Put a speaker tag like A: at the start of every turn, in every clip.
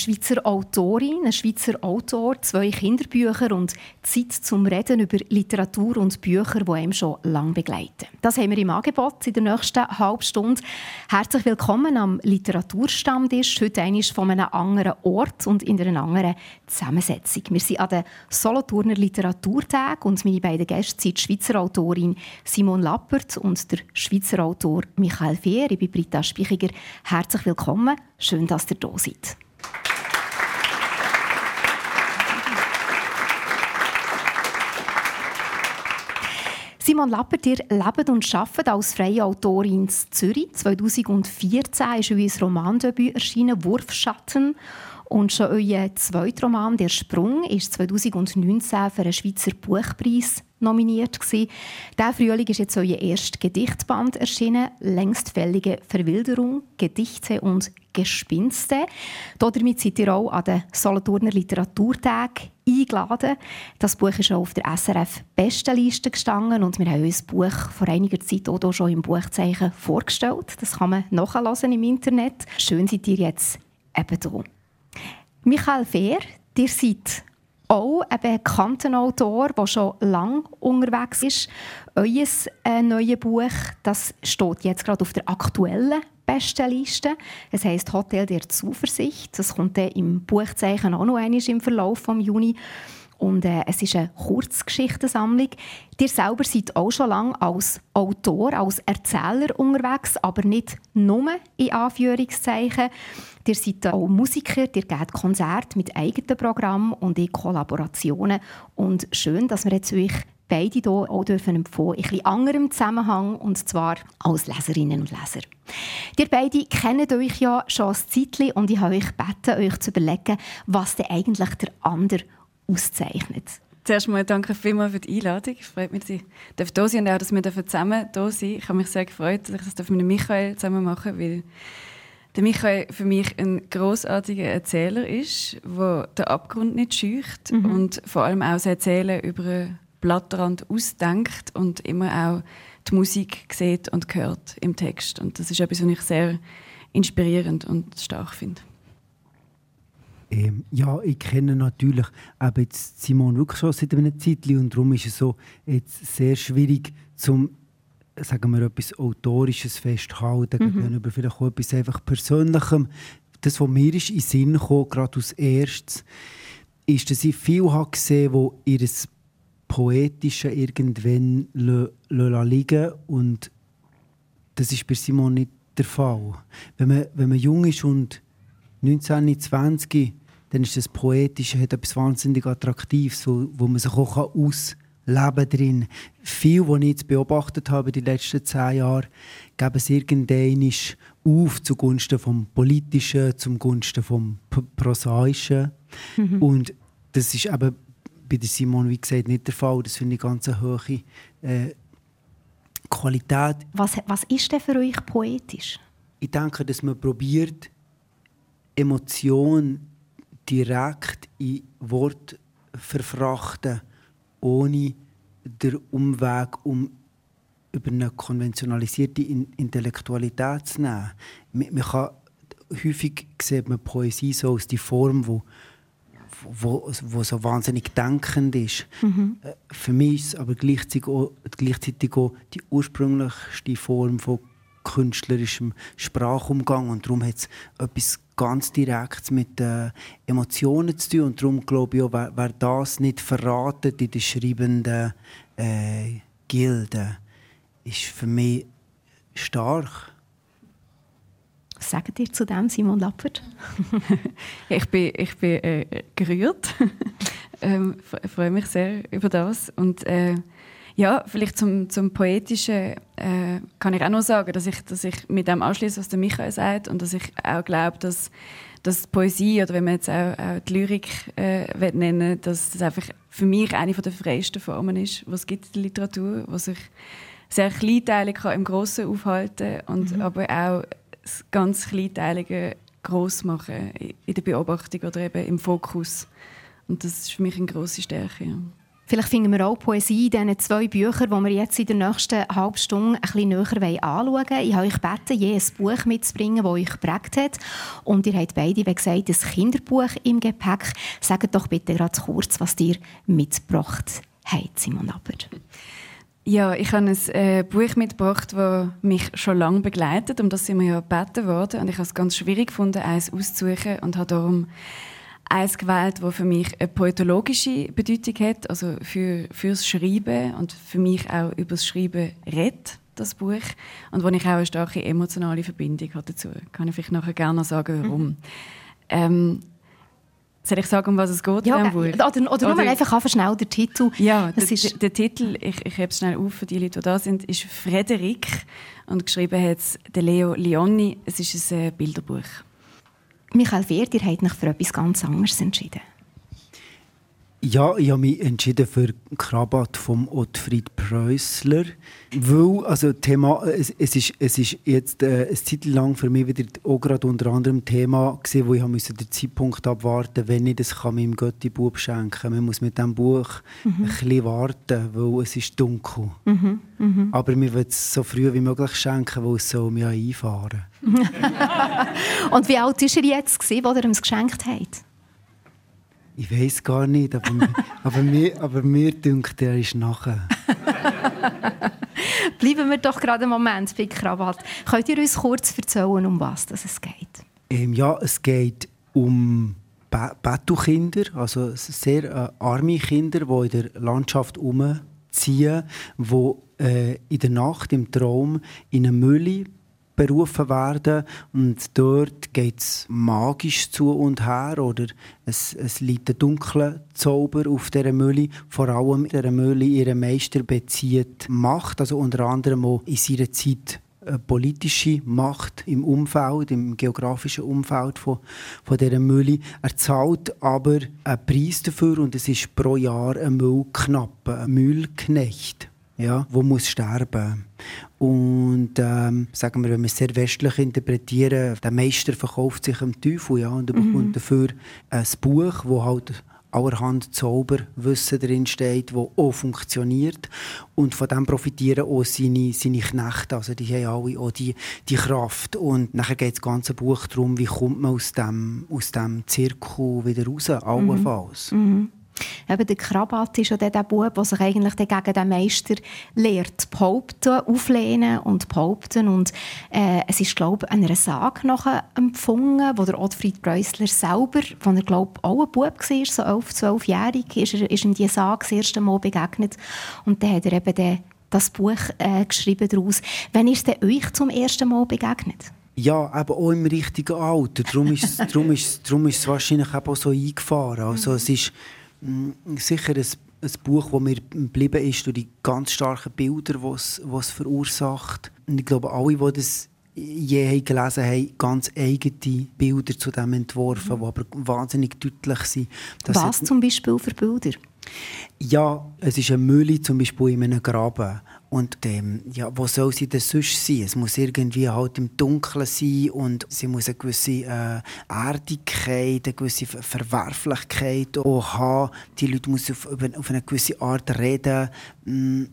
A: Schweizer Autorin, ein Schweizer Autor, zwei Kinderbücher und Zeit zum Reden über Literatur und Bücher, die einem schon lange begleiten. Das haben wir im Angebot in der nächsten halben Stunde. Herzlich willkommen am Literaturstammtisch. Heute einmal von einem anderen Ort und in einer anderen Zusammensetzung. Wir sind an den Solothurner Literaturtag und meine beiden Gäste sind die Schweizer Autorin Simon Lappert und der Schweizer Autor Michael Fehr. Ich bin Britta Spichiger. Herzlich willkommen. Schön, dass ihr da seid. Simon Lappert, ihr lebt und arbeitet als freie Autorin in Zürich. 2014 ist euer Romandebüt erschienen, «Wurfschatten». Und schon euer zweiter Roman, «Der Sprung», ist 2019 für einen Schweizer Buchpreis nominiert. Dieser Frühling ist jetzt euer erster Gedichtband erschienen, «Längstfällige Verwilderung, Gedichte und Gespinste». Damit seid ihr auch an den Solothurner Literaturtag eingeladen. Das Buch ist auch auf der SRF Bestenliste gestanden und wir haben uns das Buch vor einiger Zeit auch schon im Buchzeichen vorgestellt. Das kann man nachlesen im Internet. Schön seid ihr jetzt eben hier. Michael Fehr, ihr seid auch ein bekannter Autor, der schon lange unterwegs ist. Euer äh, neues Buch das steht jetzt gerade auf der aktuellen Bestenliste. Es heißt Hotel der Zuversicht. Das kommt dann im Buchzeichen auch noch einmal im Verlauf des Juni. Und äh, es ist eine Kurzgeschichtensammlung. Ihr selber seid auch schon lange als Autor, als Erzähler unterwegs, aber nicht nur in Anführungszeichen. Ihr seid auch Musiker, ihr gebt Konzerte mit eigenen Programmen und in Kollaborationen. Und schön, dass wir jetzt euch beide hier auch dürfen empfohlen, in etwas anderem Zusammenhang, und zwar als Leserinnen und Leser. Ihr beide kennt euch ja schon ein Zeitchen und ich habe euch gebeten, euch zu überlegen, was denn eigentlich der andere auszeichnet.
B: Zuerst mal danke vielmals für die Einladung. Es freut mich, dass ich hier sein und auch, dass wir zusammen hier sind. Ich habe mich sehr gefreut, dass ich das mit Michael zusammen machen weil der Michael für mich ein großartiger Erzähler ist, der den Abgrund nicht scheucht mhm. und vor allem auch das Erzählen über Blattrand ausdenkt und immer auch die Musik sieht und hört im Text. Und das ist etwas, was ich sehr inspirierend und stark finde.
C: Ähm, ja, ich kenne natürlich eben jetzt Simon wirklich schon seit einer Zeit und darum ist es so jetzt sehr schwierig, zum sagen wir, etwas Autorisches festhalten, mhm. gegenüber vielleicht auch etwas einfach Persönlichem. Das, was mir ist in den Sinn kam, gerade als erstes, ist, dass ich viel habe gesehen habe, die ihr Poetische irgendwann liegen und das ist bei Simon nicht der Fall. Wenn man, wenn man jung ist und 19, 20, dann ist das Poetische hat etwas wahnsinnig Attraktives, wo, wo man sich auch ausleben kann drin. Viel, was ich jetzt beobachtet habe in den letzten zehn Jahren, geben es irgendwann auf zugunsten vom Politischen, zugunsten vom Prosaischen. Mhm. Und das ist eben bei der Simon, wie gesagt, nicht der Fall. Das finde ich ganz eine hohe äh, Qualität.
A: Was, was ist denn für euch poetisch?
C: Ich denke, dass man probiert, Emotionen direkt in Wort verfrachten, ohne den Umweg um über eine konventionalisierte Intellektualität zu nehmen. Man, man kann, häufig sieht man Poesie so als die Form, wo, wo, wo so wahnsinnig denkend ist. Mhm. Für mich ist es aber gleichzeitig auch, gleichzeitig auch die ursprünglichste Form von künstlerischem Sprachumgang und darum hat es etwas ganz direkt mit äh, Emotionen zu tun. Und darum glaube ich auch, wer, wer das nicht verratet in den schreibenden äh, Gilden, ist für mich stark.
A: Was sagt ihr zu dem, Simon Lappert?
B: ich bin, ich bin äh, gerührt. ähm, freue mich sehr über das. Und äh, ja, vielleicht zum, zum Poetischen äh, kann ich auch noch sagen, dass ich, dass ich mit dem anschließe, was der Michael sagt und dass ich auch glaube, dass, dass Poesie oder wenn man jetzt auch, auch die Lyrik äh, nennen dass das einfach für mich eine der freiesten Formen ist, was es gibt in der Literatur, was sich sehr kleinteilig kann im Grossen aufhalten und mhm. aber auch das ganz Kleinteilige groß machen in der Beobachtung oder eben im Fokus. Und das ist für mich eine große Stärke. Ja.
A: Vielleicht finden wir auch Poesie in diesen zwei Büchern, die wir jetzt in der nächsten halben Stunde ein bisschen näher anschauen wollen. Ich habe euch gebeten, je ein Buch mitzubringen, das euch geprägt hat. Und ihr habt beide, wie gesagt, ein Kinderbuch im Gepäck. Sagt doch bitte gerade kurz, was ihr mitgebracht habt, Simon Appert.
B: Ja, ich habe ein äh, Buch mitgebracht, das mich schon lange begleitet. Um das sind wir ja gebeten worden. Und ich habe es ganz schwierig gefunden, eins auszusuchen. Und habe darum eins gewählt, das für mich eine poetologische Bedeutung hat, also für, fürs Schreiben und für mich auch über das Schreiben redet, das Buch. Und wo ich auch eine starke emotionale Verbindung habe dazu. Kann ich vielleicht nachher gerne sagen, warum. Mhm. Ähm, soll ich sagen, um was es geht
A: ja? Oder, oder, oder nur einfach schnell der Titel.
B: Ja, der, ist der Titel, ich, ich habe es schnell auf für die Leute, die da sind, ist «Frederik» und geschrieben hat es Leo Leoni. Es ist ein äh, Bilderbuch.
A: Michael Wehr, ihr habt euch für etwas ganz anderes entschieden.
C: Ja, ich habe mich entschieden für Krabat von Ottfried Preußler, weil also Thema, es, es, ist, es ist jetzt äh, eine Zeit lang für mich wieder auch gerade unter anderem Thema gewesen, wo ich musste den Zeitpunkt abwarten, wenn ich das kann meinem Götti-Bub schenken. Man muss mit diesem Buch mhm. ein bisschen warten, weil es ist dunkel. Mhm. Mhm. Aber mir will es so früh wie möglich schenken, weil es so um mich einfahren.
A: Und wie alt war er jetzt, als er ihm es geschenkt hat?
C: Ich weiß gar nicht, aber, aber, mir, aber mir denkt, er ist nachher.
A: Bleiben wir doch gerade einen Moment bei Krawatt. Könnt ihr uns kurz erzählen, um was es geht?
C: Ähm, ja, es geht um Bettelkinder, also sehr äh, arme Kinder, die in der Landschaft umziehen, die äh, in der Nacht im Traum in eine Mülle berufen werden und dort geht es magisch zu und her oder es, es liegt ein dunkler Zauber auf dieser Mühle. Vor allem der Mühle ihren Meister bezieht Macht, also unter anderem auch in seiner Zeit politische Macht im Umfeld, im geografischen Umfeld von, von dieser Mühle. Er zahlt aber einen Preis dafür und es ist pro Jahr ein Müllknappe, ein Müllknecht ja, wo muss sterben. Und ähm, sagen wir, wenn wir es sehr westlich interpretieren, der Meister verkauft sich am Teufel ja, und mhm. bekommt dafür ein Buch, wo halt allerhand Zauberwissen drin steht, wo auch funktioniert und von dem profitieren auch seine, seine Knechte, also die haben alle auch die, die Kraft und nachher geht das ganze Buch darum, wie kommt man aus dem, aus dem Zirkel wieder raus, allenfalls. Mhm. Mhm.
A: Eben der Krabat ist ja der, der Bub, der sich eigentlich gegen den Meister lehrt, behaupten, auflehnen und behaupten. Und äh, es ist, glaube ich, einer Sage nachher empfunden, wo der Ottfried Preußler selber, wo er, glaube ich, auch ein Bub war, so 11, 12-jährig, ist, er, ist ihm diese Sage das erste Mal begegnet. Und dann hat er eben den, das Buch äh, geschrieben daraus. Wann ist es euch zum ersten Mal begegnet?
C: Ja, aber auch im richtigen Alter. Darum ist, es wahrscheinlich auch so eingefahren. Also, es ist sicher ein, ein Buch, das mir geblieben ist durch die ganz starken Bilder, die es verursacht. Und ich glaube, alle, die das je gelesen haben, ganz eigene Bilder zu dem entworfen, mhm. die aber wahnsinnig deutlich sind.
A: Was zum Beispiel für Bilder?
C: Ja, es ist eine Mühle zum Beispiel in einem Graben. Und ähm, ja, wo soll sie denn sonst sein? Es muss irgendwie halt im Dunkeln sein und sie muss eine gewisse äh, Erdigkeit, eine gewisse Verwerflichkeit auch haben. Die Leute müssen auf, auf eine gewisse Art reden. Mm,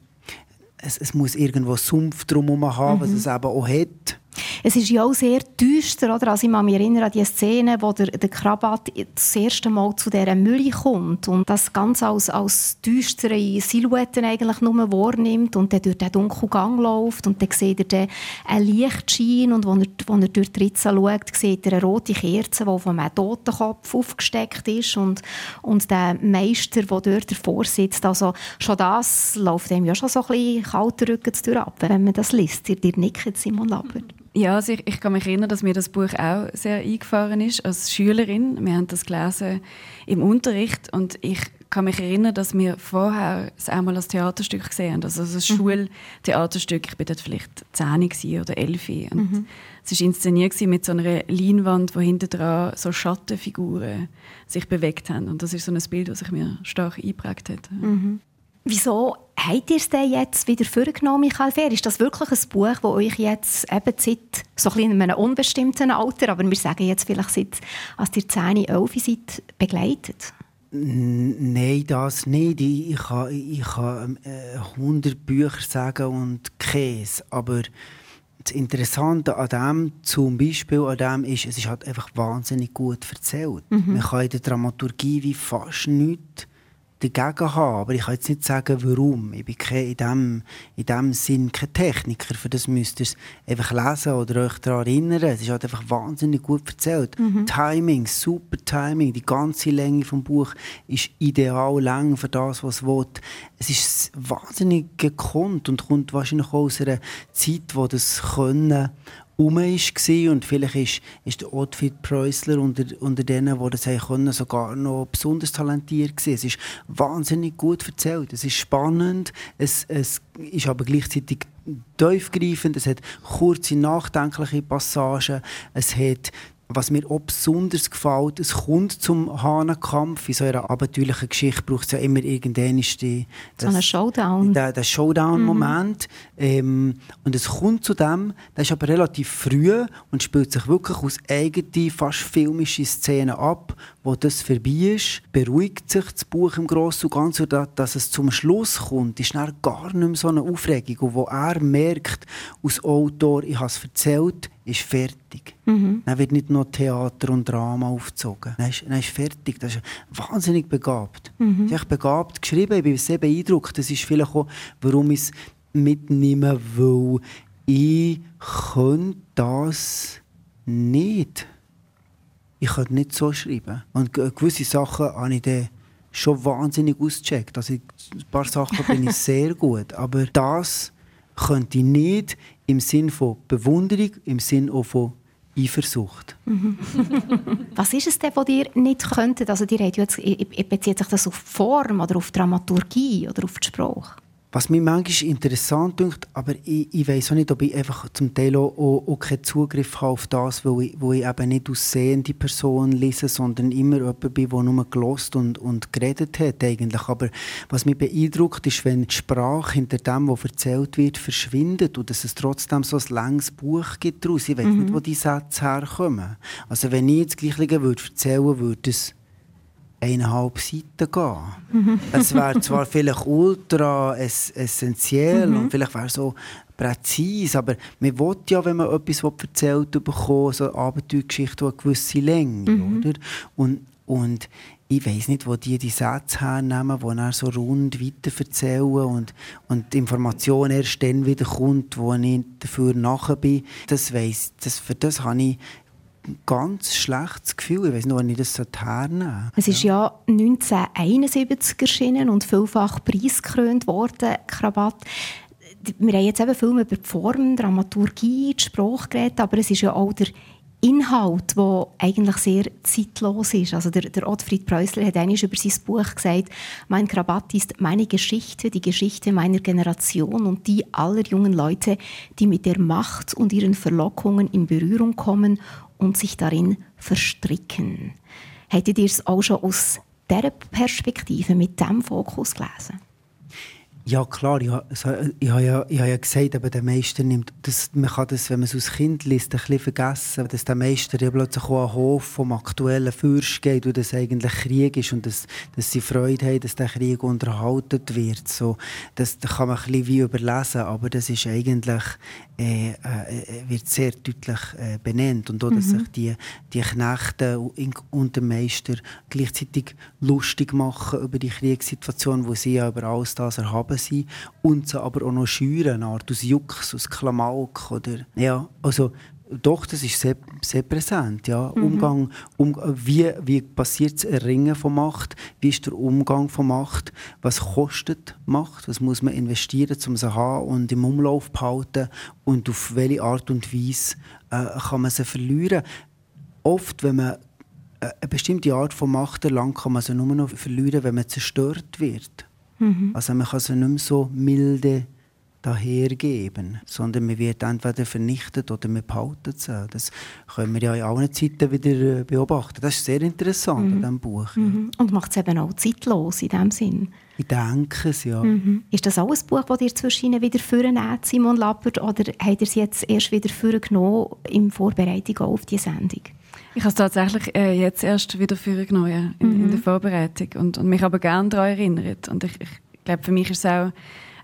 C: es, es muss irgendwo Sumpf drumherum haben, mhm. was es eben auch hat.
A: Es ist ja auch sehr düster, oder? Also ich kann mich erinnern an die Szene, wo der, der Krabat das erste Mal zu dieser Mülle kommt und das ganz als, als düstere Silhouetten eigentlich nur wahrnimmt und dann durch den dunklen Gang läuft und dann sieht er einen Lichtschein und als er, wo er durch die Ritze schaut, sieht er eine rote Kerze, die von einem Totenkopf aufgesteckt ist und, und der Meister, der dort davor sitzt, also schon das läuft ihm ja schon so ein bisschen kalter Rücken durch ab, wenn man das liest. Ihr, ihr nickt, Simon Lappert.
B: Ja, also ich, ich, kann mich erinnern, dass mir das Buch auch sehr eingefahren ist als Schülerin. Wir haben das gelesen im Unterricht und ich kann mich erinnern, dass wir vorher es einmal als Theaterstück gesehen haben. Also ein mhm. Schultheaterstück. Ich war dort vielleicht 10 oder 11. Und mhm. Es war inszeniert mit so einer Leinwand, wo hinten dran so Schattenfiguren sich bewegt haben. Und das ist so ein Bild, das sich mir stark eingeprägt hat.
A: Mhm. Wieso habt ihr es denn jetzt wieder vorgenommen, Michael Fehr? Ist das wirklich ein Buch, das euch jetzt eben seit so ein in einem unbestimmten Alter, aber wir sagen jetzt vielleicht seit, als ihr 10, 11 seid, begleitet?
C: Nein, das nicht. Ich, ich kann, ich kann äh, 100 Bücher sagen und Käse, aber das Interessante an dem zum Beispiel an dem ist, es ist halt einfach wahnsinnig gut erzählt. Mhm. Man kann in der Dramaturgie wie fast nichts dagegen haben. Aber ich kann jetzt nicht sagen, warum. Ich bin in diesem in dem Sinn kein Techniker. Für das müsst ihr es einfach lesen oder euch daran erinnern. Es ist halt einfach wahnsinnig gut erzählt. Mhm. Timing, super Timing. Die ganze Länge des Buch ist ideal lang für das, was es will. Es ist wahnsinnig gekonnt und kommt wahrscheinlich aus einer Zeit, wo das Können rum war. Und vielleicht ist, ist der Ottfried Preußler unter, unter denen, die das können, sogar noch besonders talentiert gewesen. Es ist wahnsinnig gut erzählt. Es ist spannend. Es, es ist aber gleichzeitig tiefgreifend. Es hat kurze, nachdenkliche Passagen. Es hat was mir auch besonders gefällt, es kommt zum Hahnenkampf. In so einer abenteuerlichen Geschichte braucht es ja immer die,
A: das, so einen Showdown.
C: Den, den Showdown-Moment. Mhm. Ähm, und es kommt zu dem, das ist aber relativ früh und spielt sich wirklich aus eigenen, fast filmischen Szenen ab, wo das vorbei ist, beruhigt sich das Buch im Großen und Ganzen, dass es zum Schluss kommt, ist dann gar nicht mehr so eine Aufregung. Und wo er merkt, als Autor, ich habe es erzählt, ist fertig. Mhm. Dann wird nicht noch Theater und Drama aufgezogen. Dann ist, dann ist fertig. Das ist wahnsinnig begabt. Mhm. Ich begabt geschrieben, ich bin sehr beeindruckt. Das ist vielleicht auch, warum ich es mitnehme, weil ich könnte das nicht. Ich könnte nicht so schreiben. Und gewisse Sachen habe ich dann schon wahnsinnig ausgecheckt. Also ein paar Sachen bin ich sehr gut. Aber das könnte ich nicht im Sinn von Bewunderung, im Sinn auch von Eifersucht.
A: Mhm. Was ist es denn, was ihr nicht könntet? Also, ihr jetzt, bezieht sich das auf Form oder auf Dramaturgie oder auf die Sprache?
C: Was mir manchmal interessant dünkt, aber ich, ich weiß auch nicht, ob ich einfach zum Teil auch, auch, keinen Zugriff habe auf das, weil ich, wo ich eben nicht aus sehende Person lese, sondern immer jemand bin, der nur gelost und, und geredet hat eigentlich. Aber was mich beeindruckt, ist, wenn die Sprache hinter dem, was erzählt wird, verschwindet und dass es trotzdem so ein langes Buch gibt daraus. Ich weiß mhm. nicht, wo die Sätze herkommen. Also wenn ich jetzt gleich würde erzählen würde, es eineinhalb Seiten gehen. Es wäre zwar vielleicht ultra ess essentiell mhm. und vielleicht wäre so präzise, aber man will ja, wenn man etwas erzählt bekommt, so eine Abenteuergeschichte, eine gewisse Länge, mhm. oder? Und, und ich weiß nicht, wo die die Sätze hernehmen, die dann so rund weiter erzählen und, und die Information erst dann wieder kommt, wo ich dafür nachher bin. Das weiss, das, für das habe ich ganz schlechtes Gefühl. Ich weiß nicht, wann ich das hernehmen.
A: Es ist ja 1971 erschienen und vielfach preisgekrönt worden, Krabat. Wir haben jetzt eben Filme über die Form, Dramaturgie, die Sprache geredet, aber es ist ja auch der Inhalt, der eigentlich sehr zeitlos ist. Also der, der Ottfried Preußler hat einmal über sein Buch gesagt, mein Krabat ist meine Geschichte, die Geschichte meiner Generation und die aller jungen Leute, die mit der Macht und ihren Verlockungen in Berührung kommen und sich darin verstricken. Hättet ihr es auch schon aus dieser Perspektive, mit diesem Fokus gelesen?
C: Ja, klar. Ich, ich, habe ja, ich habe ja gesagt, aber der Meister nimmt, das, man kann das, wenn man es als Kind liest, ein bisschen vergessen, dass der Meister ja plötzlich auch an den Hof vom aktuellen Fürst geht und das eigentlich Krieg ist und dass, dass sie Freude haben, dass der Krieg unterhalten wird. So, das, das kann man ein bisschen wie überlesen, aber das ist eigentlich, äh, äh, wird sehr deutlich äh, benannt. Und auch, dass mhm. sich die, die Knechte und der Meister gleichzeitig lustig machen über die Kriegssituation, wo sie ja über alles das erhaben sein und sie aber auch noch eine Art aus Jux, aus Klamauk oder ja, also doch, das ist sehr, sehr präsent. Ja. Mhm. Umgang, um, wie, wie passiert das Erringen von Macht? Wie ist der Umgang von Macht? Was kostet Macht? Was muss man investieren, um sie zu haben und im Umlauf zu behalten? Und auf welche Art und Weise äh, kann man sie verlieren? Oft, wenn man äh, eine bestimmte Art von Macht erlangt, kann man sie nur noch verlieren, wenn man zerstört wird. Mhm. Also man kann sie nicht mehr so milde dahergeben, sondern man wird entweder vernichtet oder man behaltet es. Das können wir ja in allen Zeiten wieder äh, beobachten. Das ist sehr interessant mhm. in diesem Buch.
A: Mhm. Und macht es eben auch zeitlos in dem Sinn.
C: Ich denke es, ja.
A: Mhm. Ist das auch ein Buch, das ihr zwischen wieder vornehmt, Simon Lappert, oder habt ihr es jetzt erst wieder vorgenommen in Vorbereitung auf die Sendung?
B: Ich habe es tatsächlich äh, jetzt erst wieder vorgenommen, ja, in, in, der mhm. Vorbereitung und, und mich aber gerne daran erinnert. Und ich, ich glaube, für mich ist es auch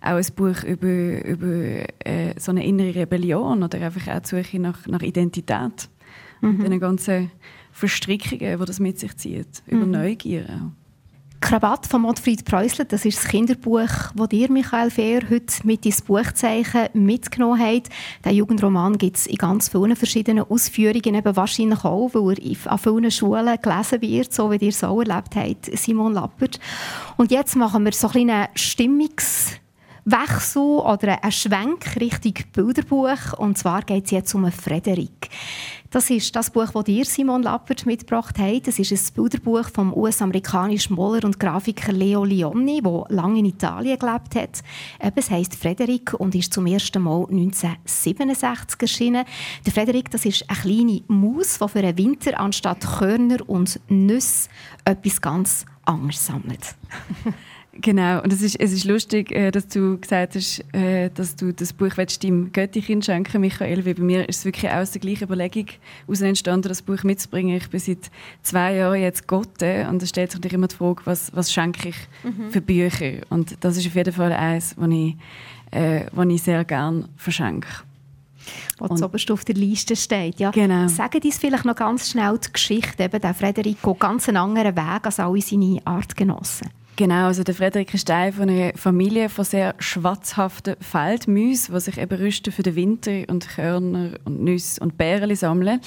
B: auch ein Buch über, über äh, so eine innere Rebellion oder einfach auch die Suche nach, nach Identität. Mhm. Und den ganzen Verstrickungen, die das mit sich zieht. Über mhm. Neugier auch.
A: Krawatt von Manfred Preußler, das ist das Kinderbuch, das dir, Michael Fehr, heute mit ins Buchzeichen mitgenommen habt. Den Jugendroman gibt es in ganz vielen verschiedenen Ausführungen, eben wahrscheinlich auch, weil er an vielen Schulen gelesen wird, so wie ihr es auch erlebt habt, Simon Lappert. Und jetzt machen wir so ein bisschen Stimmungs- Wechsel oder ein Schwenk Richtung Bilderbuch. Und zwar geht es jetzt um Frederik. Das ist das Buch, das dir, Simon Lappert, mitgebracht hat. Das ist ein Bilderbuch vom US-amerikanischen Maler und Grafiker Leo Lionni, der lange in Italien gelebt hat. Es heisst Frederik und ist zum ersten Mal 1967 erschienen. Der Frederik, das ist eine kleine Maus, die für den Winter anstatt Körner und Nüsse etwas ganz anderes sammelt.
B: Genau, und es ist, es ist lustig, äh, dass du gesagt hast, äh, dass du das Buch deinem Göttikind schenken Michael, weil bei mir ist es wirklich aus der gleichen Überlegung heraus entstanden, das Buch mitzubringen. Ich bin seit zwei Jahren jetzt Gotte und es stellt sich natürlich immer die Frage, was, was schenke ich mhm. für Bücher? Und das ist auf jeden Fall eins, was ich, äh, ich sehr gerne verschenke.
A: Was oberst auf der Liste steht. Ja.
B: Genau.
A: Sagen uns vielleicht noch ganz schnell die Geschichte. Eben, der Frederik geht ganz einen anderen Weg als alle seine Artgenossen.
B: Genau, also der Frederik ist Teil von einer Familie von sehr schwatzhaften Feldmäusen, die sich eben rüsten für den Winter und Körner und Nüsse und Beeren sammeln.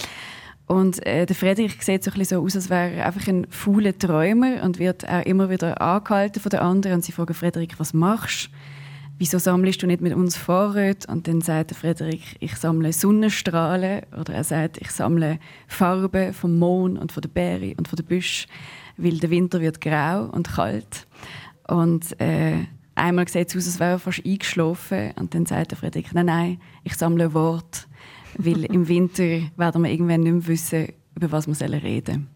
B: Und äh, der Frederik sieht so, ein bisschen so aus, als wäre er einfach ein fauler Träumer und wird auch immer wieder angehalten von den anderen. Und sie fragen Frederik, was machst du? Wieso sammelst du nicht mit uns Vorräte? Und dann sagt der Frederik, ich sammle Sonnenstrahlen. Oder er sagt, ich sammle Farben vom Mond und von den Beeren und von den Büschen weil der Winter wird grau und kalt. Und äh, einmal sieht es aus, als wäre er fast eingeschlafen. Und dann sagt der Friedrich, nein, nein, ich sammle Wort, weil im Winter werden wir irgendwann nicht mehr wissen, über was wir reden sollen.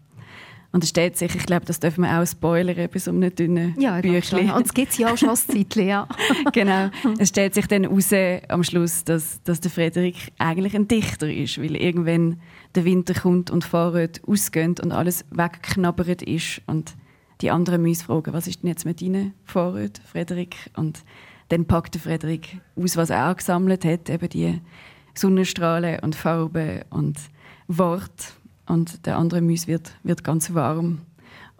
B: Und es steht sich, ich glaube, das dürfen wir auch spoilern bei so einem dünnen ja, Büchlein.
A: Und es gibt ja auch schon ein Zeitchen, ja.
B: genau. Es stellt sich dann heraus am Schluss, dass, dass der Frederik eigentlich ein Dichter ist, weil irgendwann der Winter kommt und Fahrrad ausgehen und alles weggeknabbert ist und die anderen müssen fragen, was ist denn jetzt mit deinen Fahrrad, Frederik? Und dann packt der Frederik aus, was er gesammelt hat, eben die Sonnenstrahlen und Farben und Wort und der andere Müs wird, wird ganz warm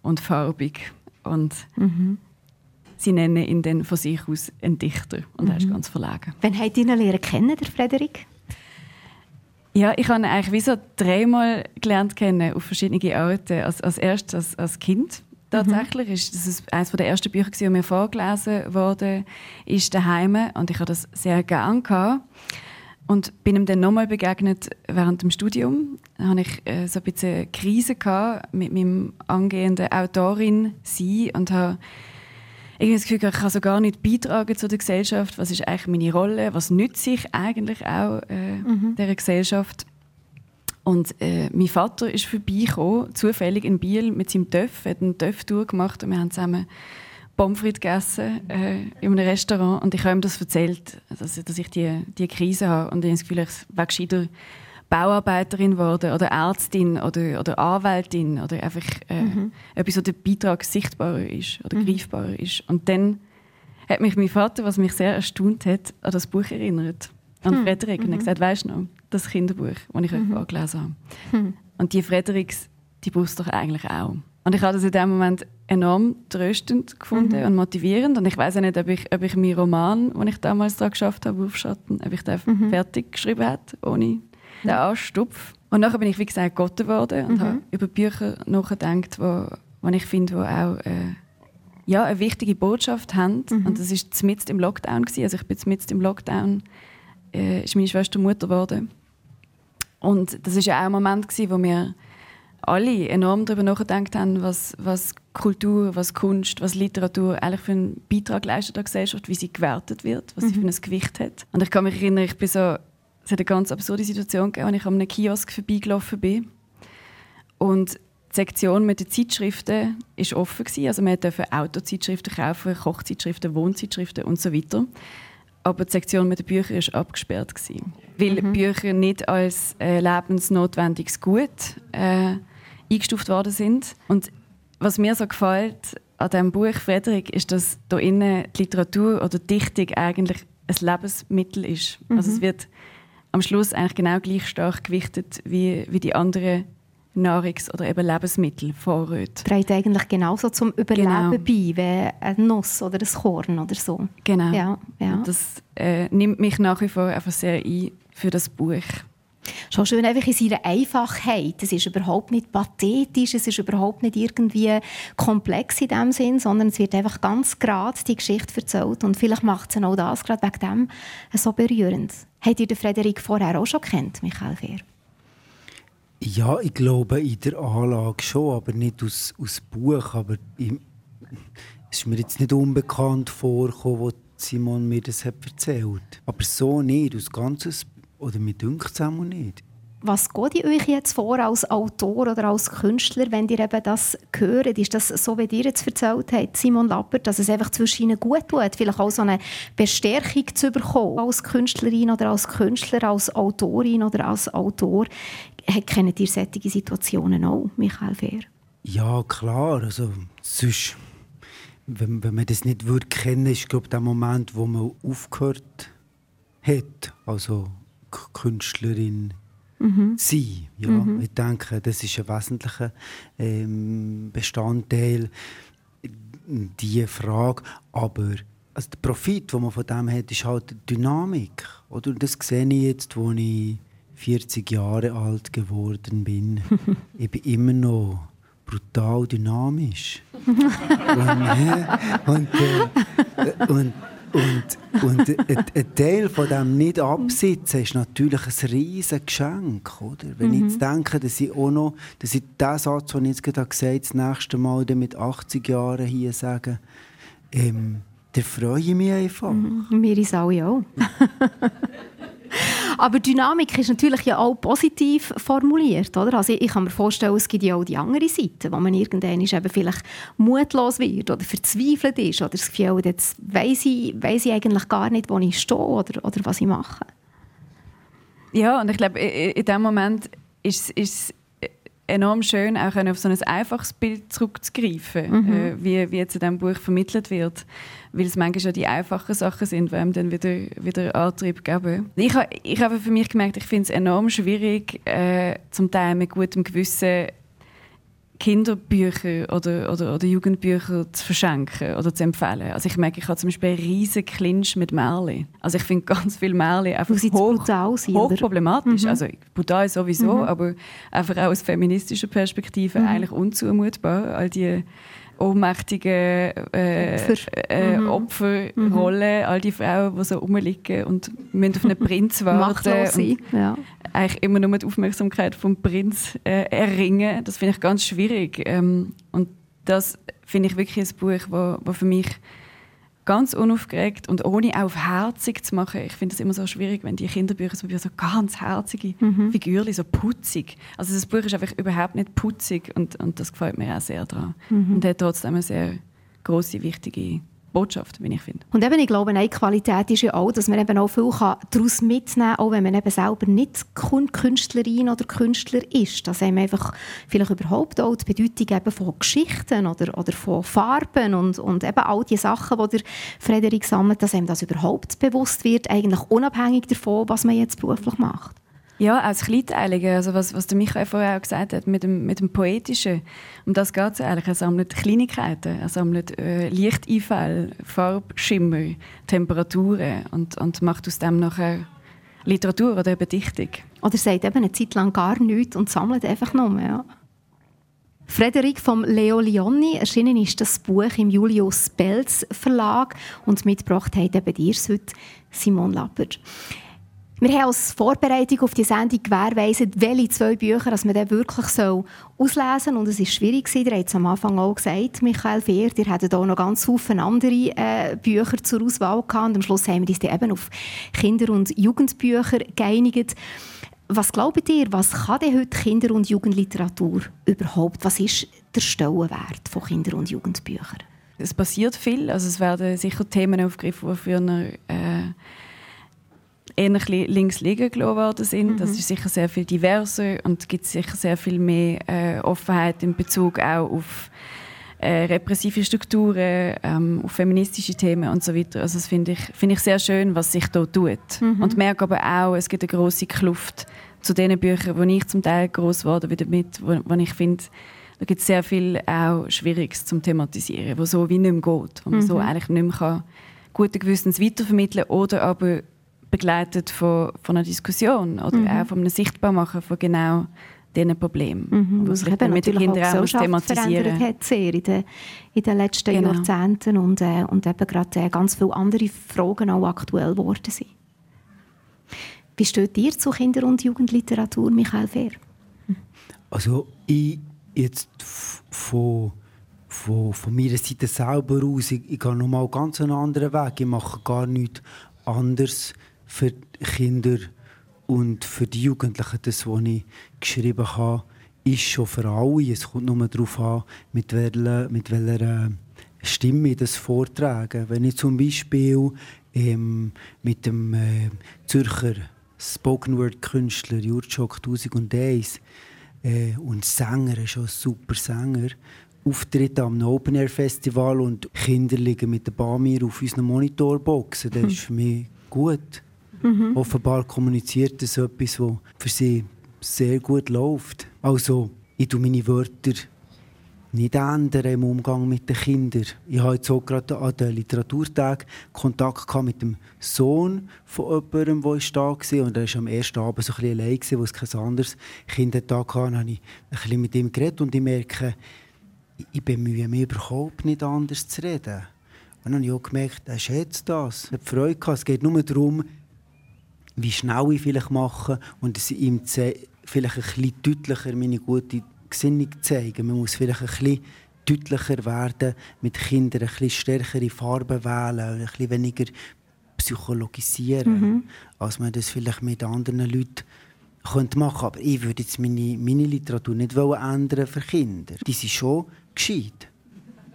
B: und farbig und mhm. sie nennen ihn dann von sich aus einen Dichter und mhm. er ist mhm. ganz verlegen.
A: Wann habt ihr ihn lernen kennen, der Frederik?
B: Ja, ich habe ihn eigentlich wie so dreimal gelernt kennen, auf verschiedene Arten. Als, als erstes als, als Kind tatsächlich. Mhm. Ist, das ist eines der ersten Bücher, die mir vorgelesen wurde, ist daheim und ich habe das sehr gerne gehabt. Und bin ihm dann nochmal begegnet während dem Studium. Da hatte ich äh, so ein bisschen eine Krise gehabt mit meinem angehenden Autorin sein und habe irgendwie das Gefühl, ich kann so gar nicht beitragen zu der Gesellschaft. Was ist eigentlich meine Rolle? Was nütze ich eigentlich auch äh, mhm. der Gesellschaft? Und äh, mein Vater ist vorbeigekommen, zufällig in Biel mit seinem Töff, hat einen Töff-Tour gemacht und wir haben zusammen Pommes frites gegessen äh, in einem Restaurant und ich habe ihm das erzählt, dass, dass ich die, die Krise habe und ich habe das Gefühl, ich wäre gescheiter Bauarbeiterin geworden oder Ärztin oder, oder Anwältin oder einfach äh, mhm. etwas, wo der Beitrag sichtbarer ist oder mhm. greifbarer ist. Und dann hat mich mein Vater, was mich sehr erstaunt hat, an das Buch erinnert, an mhm. Frederik. Und er hat mhm. gesagt, weißt du noch, das Kinderbuch, das ich mhm. euch gelesen habe. Mhm. Und die Frederiks, die brauchst du doch eigentlich auch. Und ich habe das in dem Moment enorm tröstend gefunden mhm. und motivierend. Und ich weiß auch nicht, ob ich, ob ich meinen Roman, den ich damals da geschafft habe, Wurfschatten, ob ich den mhm. fertig geschrieben habe, ohne den Anstupf. Und nachher bin ich, wie gesagt, Gott geworden und mhm. habe über Bücher nachgedacht, wo, wo ich finde, wo auch äh, ja, eine wichtige Botschaft haben. Mhm. Und das war mitten im Lockdown. Gewesen. Also ich bin mitten im Lockdown, äh, ist meine Schwester Mutter geworden. Und das war ja auch ein Moment, gewesen, wo wir alle enorm darüber nachgedacht haben, was, was Kultur, was Kunst, was Literatur eigentlich für einen Beitrag leistet an Gesellschaft, wie sie gewertet wird, was mhm. sie für ein Gewicht hat. Und ich kann mich erinnern, ich bin so, es hat eine ganz absurde Situation gegeben, als ich an einem Kiosk vorbeigelaufen bin. Und die Sektion mit den Zeitschriften war offen. Gewesen. Also man durfte Autozeitschriften kaufen, Kochzeitschriften, Wohnzeitschriften und so weiter. Aber die Sektion mit den Büchern war abgesperrt. Gewesen, weil mhm. Bücher nicht als äh, lebensnotwendiges Gut äh, eingestuft worden sind. Und was mir so gefällt an diesem Buch Frederik ist, dass da innen die Literatur oder die Dichtung eigentlich ein Lebensmittel ist. Mhm. Also es wird am Schluss eigentlich genau gleich stark gewichtet wie, wie die anderen Nahrungs- oder eben Lebensmittel Vorräte.
A: Trägt eigentlich genauso zum Überleben genau. bei wie ein Nuss oder ein Korn oder so.
B: Genau.
A: Ja, ja.
B: Das äh, nimmt mich nach wie vor einfach sehr ein für das Buch.
A: Schon schön einfach in seiner Einfachheit. Es ist überhaupt nicht pathetisch, es ist überhaupt nicht irgendwie komplex in dem Sinn, sondern es wird einfach ganz gerade die Geschichte erzählt und vielleicht macht es auch das gerade wegen dem so berührend. Habt ihr den Frederik vorher auch schon kennt, Michael Fehr?
C: Ja, ich glaube in der Anlage schon, aber nicht aus, aus Buch. Aber es ist mir jetzt nicht unbekannt vorgekommen, wo Simon mir das hat erzählt. Aber so nicht, aus ganzes oder mir dünkt es auch nicht.
A: Was geht ihr euch jetzt vor als Autor oder als Künstler, wenn ihr eben das hört? Ist das so, wie ihr jetzt erzählt habt, Simon Lappert, dass es einfach zwischen ihnen gut tut, vielleicht auch so eine Bestärkung zu bekommen als Künstlerin oder als Künstler, als Autorin oder als Autor? Kennt ihr solche Situationen auch, Michael Fehr?
C: Ja, klar. Also, sonst, wenn, wenn man das nicht würde kennen, ist glaube der Moment, wo man aufgehört hat. Also Künstlerin mhm. sein. Ja, mhm. Ich denke, das ist ein wesentlicher ähm, Bestandteil diese Frage. Aber also der Profit, den man von dem hat, ist halt die Dynamik. Oder? Das sehe ich jetzt, als ich 40 Jahre alt geworden bin. ich bin immer noch brutal dynamisch. und, und, äh, und und, und ein Teil von dem nicht absitzen ist natürlich ein riesiges Geschenk. Oder? Wenn mhm. ich jetzt denke, dass ich auch noch, dass ich den Satz, den ich jetzt gerade gesagt habe, das nächste Mal mit 80 Jahren hier sage, ähm, dann freue ich mich einfach. Mhm.
A: Wir ist alle auch. Aber Dynamik ist natürlich ja auch positiv formuliert. Oder? Also ich kann mir vorstellen, es gibt ja auch die andere Seite, wo man irgendwann eben vielleicht mutlos wird oder verzweifelt ist oder das Gefühl jetzt weiss ich, weiss ich eigentlich gar nicht, wo ich stehe oder, oder was ich mache.
B: Ja, und ich glaube, in dem Moment ist es enorm schön, auch auf so ein einfaches Bild zurückzugreifen, mhm. äh, wie, wie jetzt in diesem Buch vermittelt wird. Weil es manchmal schon die einfachen Sachen sind, die einem dann wieder, wieder Antrieb geben. Ich, ich habe für mich gemerkt, ich finde es enorm schwierig, äh, zum Teil mit gutem Gewissen Kinderbücher oder, oder, oder Jugendbücher zu verschenken oder zu empfehlen. Also ich merke, ich habe zum Beispiel einen riesen Clinch mit Märchen. Also ich finde ganz viele Märchen einfach hoch, brutal sind, hoch problematisch. Mhm. Also brutal sowieso, mhm. aber einfach auch aus feministischer Perspektive mhm. eigentlich unzumutbar. All die ohnmächtigen äh, Opfer. äh, mhm. Opferrolle, mhm. all die Frauen, die so rumliegen und müssen auf einen Prinz warten ja. eigentlich immer nur die Aufmerksamkeit vom Prinz äh, erringen. Das finde ich ganz schwierig. Ähm, und das finde ich wirklich ein Buch, wo, wo für mich ganz unaufgeregt und ohne auf herzig zu machen. Ich finde es immer so schwierig, wenn die Kinderbücher so, so ganz herzige mhm. Figuren, so putzig. Also das Buch ist einfach überhaupt nicht putzig und, und das gefällt mir auch sehr daran. Mhm. Und hat trotzdem eine sehr große, wichtige Botschaft, wie ich finde.
A: Und eben, ich glaube, eine Qualität ist ja auch, dass man eben auch viel daraus mitnehmen kann, auch wenn man eben selber nicht Künstlerin oder Künstler ist. Dass einem einfach vielleicht überhaupt auch die Bedeutung eben von Geschichten oder, oder von Farben und, und eben all die Sachen, die der Frederik sammelt, dass einem das überhaupt bewusst wird, eigentlich unabhängig davon, was man jetzt beruflich macht.
B: Ja, als Kleinteilige, also was, was der Michael vorher auch gesagt hat, mit dem, mit dem Poetischen. Um das geht es eigentlich. Er sammelt Kleinigkeiten, er sammelt äh, Lichteinfälle, Farbschimmer, Temperaturen und, und macht aus dem nachher Literatur oder eben Dichtung.
A: Oder sagt eben eine Zeit lang gar nichts und sammelt einfach nur. Ja. Frederik vom Leo Lionni, erschienen ist das Buch im Julius Belz Verlag und mitgebracht hat eben dir heute Simon Lappert. Wir haben als Vorbereitung auf die Sendung gewährleistet, welche zwei Bücher dass man dann wirklich auslesen soll. Und es ist schwierig. Ihr habt es am Anfang auch gesagt, Michael Fehr, ihr hattet auch noch ganz viele andere äh, Bücher zur Auswahl gehabt. Und am Schluss haben wir uns dann eben auf Kinder- und Jugendbücher geeinigt. Was glaubt ihr, was kann denn heute Kinder- und Jugendliteratur überhaupt? Was ist der Stellenwert von Kinder- und Jugendbüchern?
B: Es passiert viel. Also es werden sicher Themen aufgegriffen, die früher äh, eher links liegen gelassen worden sind. Mhm. Das ist sicher sehr viel diverser und es gibt sicher sehr viel mehr äh, Offenheit in Bezug auch auf äh, repressive Strukturen, ähm, auf feministische Themen und so weiter. Also das finde ich, find ich sehr schön, was sich da tut. Mhm. Und merke aber auch, es gibt eine große Kluft zu den Büchern, wo ich zum Teil groß wurde wieder mit, wo, wo ich finde, da gibt es sehr viel auch Schwieriges zum Thematisieren, wo so wie nicht mehr geht, wo man mhm. so eigentlich nicht mehr kann, guten Gewissens weitervermitteln oder aber begleitet von, von einer Diskussion oder mhm. auch von einem Sichtbarmachen von genau diesen Problemen.
A: Mhm, was sich mit den Kindern auch, auch thematisieren hat sehr in den, in den letzten genau. Jahrzehnten und, äh, und eben gerade äh, ganz viele andere Fragen auch aktuell geworden sind. Wie steht ihr zu Kinder- und Jugendliteratur, Michael Fehr?
C: Also ich jetzt von, von, von meiner Seite selber aus, ich, ich gehe nochmal ganz einen anderen Weg. Ich mache gar nichts anderes für die Kinder und für die Jugendlichen, das, was ich geschrieben habe, ist schon für alle. Es kommt nur darauf an, mit welcher, mit welcher äh, Stimme ich das vortrage. Wenn ich zum Beispiel ähm, mit dem äh, Zürcher Spoken Word Künstler Jurczok 1001 äh, und Sänger, ist auch ein super Sänger, auftreten am Open Air Festival und Kinder liegen mit der Bamir auf unseren Monitorboxen, das ist für mich gut. Mhm. Offenbar kommuniziert das etwas, was für sie sehr gut läuft. Also, ich tue meine Wörter nicht ändern im Umgang mit den Kindern. Ich habe jetzt gerade an den Literaturtag Kontakt mit dem Sohn von jemandem, der da war. Und er war am ersten Abend so ein bisschen allein, wo es kein anderes Kind hatte. Dann habe ich ein bisschen mit ihm geredet und ich merke, ich bemühe mich überhaupt nicht anders zu reden. Und dann habe ich auch gemerkt, er schätzt das. Er hat Freude gehabt. Es geht nur darum, wie schnell ich vielleicht mache und ich ihm vielleicht ein bisschen deutlicher meine gute Gesinnung zeigen. Man muss vielleicht ein bisschen deutlicher werden, mit Kindern ein bisschen stärkere Farben wählen, ein bisschen weniger psychologisieren, mhm. als man das vielleicht mit anderen Leuten könnte machen. Aber ich würde jetzt meine, meine Literatur nicht ändern für Kinder. Die sind schon gescheit.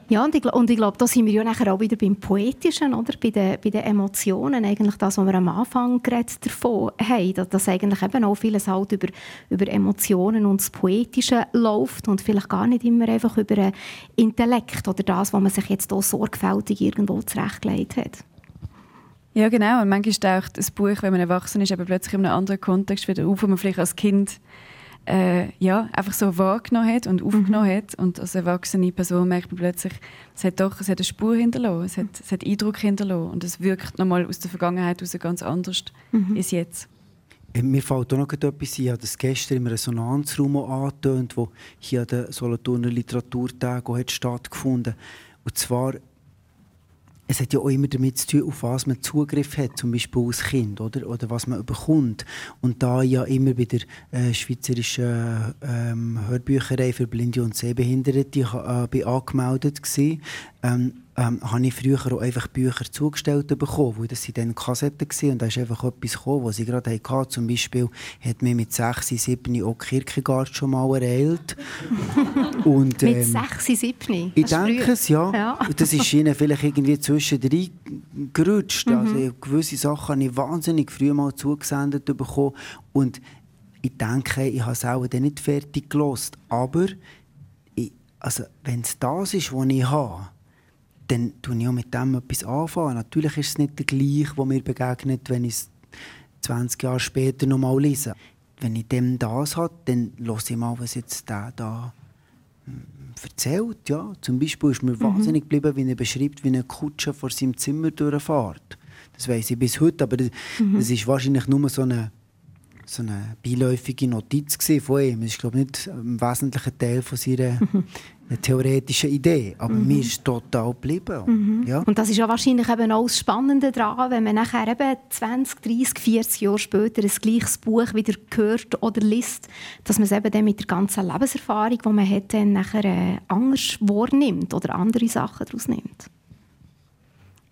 A: Ja, und ich, und ich glaube, da sind wir ja nachher auch wieder beim Poetischen, oder? Bei, den, bei den Emotionen, eigentlich das, was wir am Anfang geredet davon haben, dass, dass eigentlich eben auch vieles halt über, über Emotionen und das Poetische läuft und vielleicht gar nicht immer einfach über den Intellekt oder das, was man sich jetzt auch sorgfältig irgendwo zurechtgelegt hat.
B: Ja, genau. Und manchmal taucht ein Buch, wenn man erwachsen ist, aber plötzlich in einem anderen Kontext wieder auf, wo man vielleicht als Kind äh, ja, einfach so wahrgenommen hat und aufgenommen mhm. hat. Und als erwachsene Person merkt man plötzlich, es hat doch es hat eine Spur hinterlassen, es hat, es hat Eindruck hinterlassen und es wirkt nochmal aus der Vergangenheit heraus ganz anders mhm. als jetzt.
C: Äh, mir fällt auch noch etwas ein, ich habe das gestern im Resonanzraum angetönt, wo hier an den Solothurner Literaturtagen stattgefunden hat. Und zwar es hat ja auch immer damit zu tun, auf was man Zugriff hat, zum Beispiel als Kind, oder, oder was man bekommt. Und da ja immer bei der äh, schweizerischen ähm, Hörbücherei für Blinde und Sehbehinderte äh, bin angemeldet war, ähm, ähm, habe ich früher auch einfach Bücher zugestellt bekommen, weil das dann Kassetten waren und da ist einfach etwas gekommen, was ich gerade hatte. Zum Beispiel hat mir mit 6, 7 auch Kierkegaard schon mal ereilt.
A: und, ähm, mit 6, 7?
C: Ich denke es, ja. ja. das ist ihnen vielleicht irgendwie zwischendrin gerutscht. Mhm. Also, gewisse Sachen habe ich wahnsinnig früh mal zugesendet bekommen und ich denke, ich habe es auch dann nicht fertig gelost. Aber ich, also, wenn es das ist, was ich habe, dann tue ich auch mit dem etwas anfangen. Natürlich ist es nicht der gleiche, der mir begegnet, wenn ich es 20 Jahre später noch mal lese. Wenn ich dem das habe, dann höre ich mal, was jetzt der da hm, erzählt. Ja. Zum Beispiel ist mir mhm. wahnsinnig geblieben, wie er beschreibt, wie eine Kutsche vor seinem Zimmer durchfährt. Das weiß ich bis heute, aber das, mhm. das ist wahrscheinlich nur so eine so eine beiläufige Notiz von ihm. Es ist, glaube ich, nicht ein wesentlicher Teil von seiner theoretischen Idee. Aber mhm. mir ist total geblieben.
A: Mhm. Ja. Und das ist ja wahrscheinlich eben auch das Spannende daran, wenn man nachher eben 20, 30, 40 Jahre später ein gleiches Buch wieder hört oder liest, dass man es eben dann mit der ganzen Lebenserfahrung, die man hat, dann nachher äh, anders wahrnimmt oder andere Sachen daraus nimmt.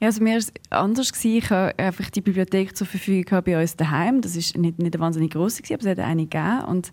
B: Ja, also mir war es anders. Gewesen. Ich hatte einfach die Bibliothek zur Verfügung bei uns daheim. Das war nicht, nicht eine wahnsinnig grosse, aber es hat eine gegeben. Und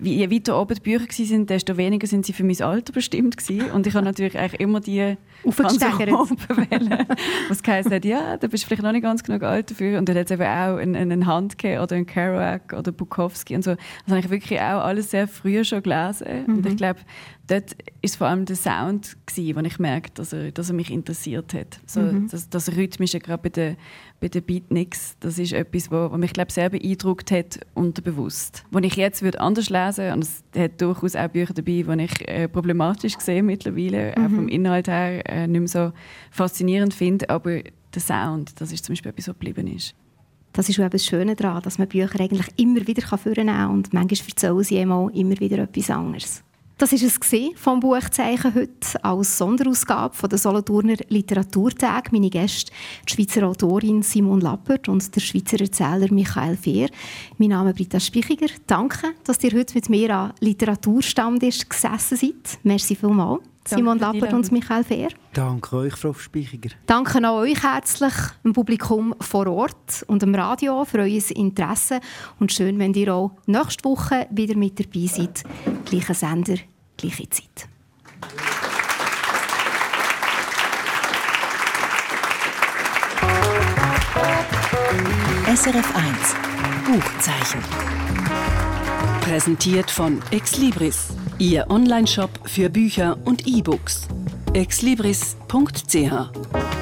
B: je weiter oben die Bücher waren, desto weniger sind sie für mein Alter bestimmt gewesen. Und ich habe natürlich eigentlich immer die
A: aufgesteigert
B: wählen, was geheißen hat, ja, da bist du vielleicht noch nicht ganz genug alt dafür. Und dann hat es eben auch einen, einen Handke oder einen Kerouac oder Bukowski und so. Das habe ich wirklich auch alles sehr früh schon gelesen. Mhm. Und ich glaube, dort ist vor allem der Sound wo ich merke, dass er, dass er mich interessiert hat. So, mhm. das, das Rhythmische gerade bei den, bei den Beatniks, das ist etwas, wo, wo mich glaube sehr beeindruckt hat unterbewusst. Wo ich jetzt würde anders lesen und es hat durchaus auch Bücher dabei, die ich äh, problematisch sehe mittlerweile, mhm. auch vom Inhalt her äh, nicht mehr so faszinierend finde, aber der Sound, das ist zum Beispiel etwas, was geblieben ist.
A: Das ist auch das Schöne daran, dass man Bücher eigentlich immer wieder vornehmen kann und manchmal erzählen sie immer wieder etwas anderes. Das war es vom Buchzeichen heute als Sonderausgabe von der Solothurner Literaturtag. Meine Gäste, die Schweizer Autorin Simon Lappert und der Schweizer Erzähler Michael Fehr. Mein Name ist Britta Spichiger. Danke, dass ihr heute mit mir an Literaturstammtisch gesessen seid. Merci vielmals. Simon Lappert und Michael Fehr.
C: Danke euch, Frau Spichiger.
A: Danke auch euch herzlich, dem Publikum vor Ort und dem Radio für euer Interesse. Und schön, wenn ihr auch nächste Woche wieder mit dabei seid. Gleicher Sender, gleiche Zeit.
D: SRF 1 Buchzeichen.
E: Präsentiert von Exlibris, Ihr Onlineshop für Bücher und E-Books. exlibris.ch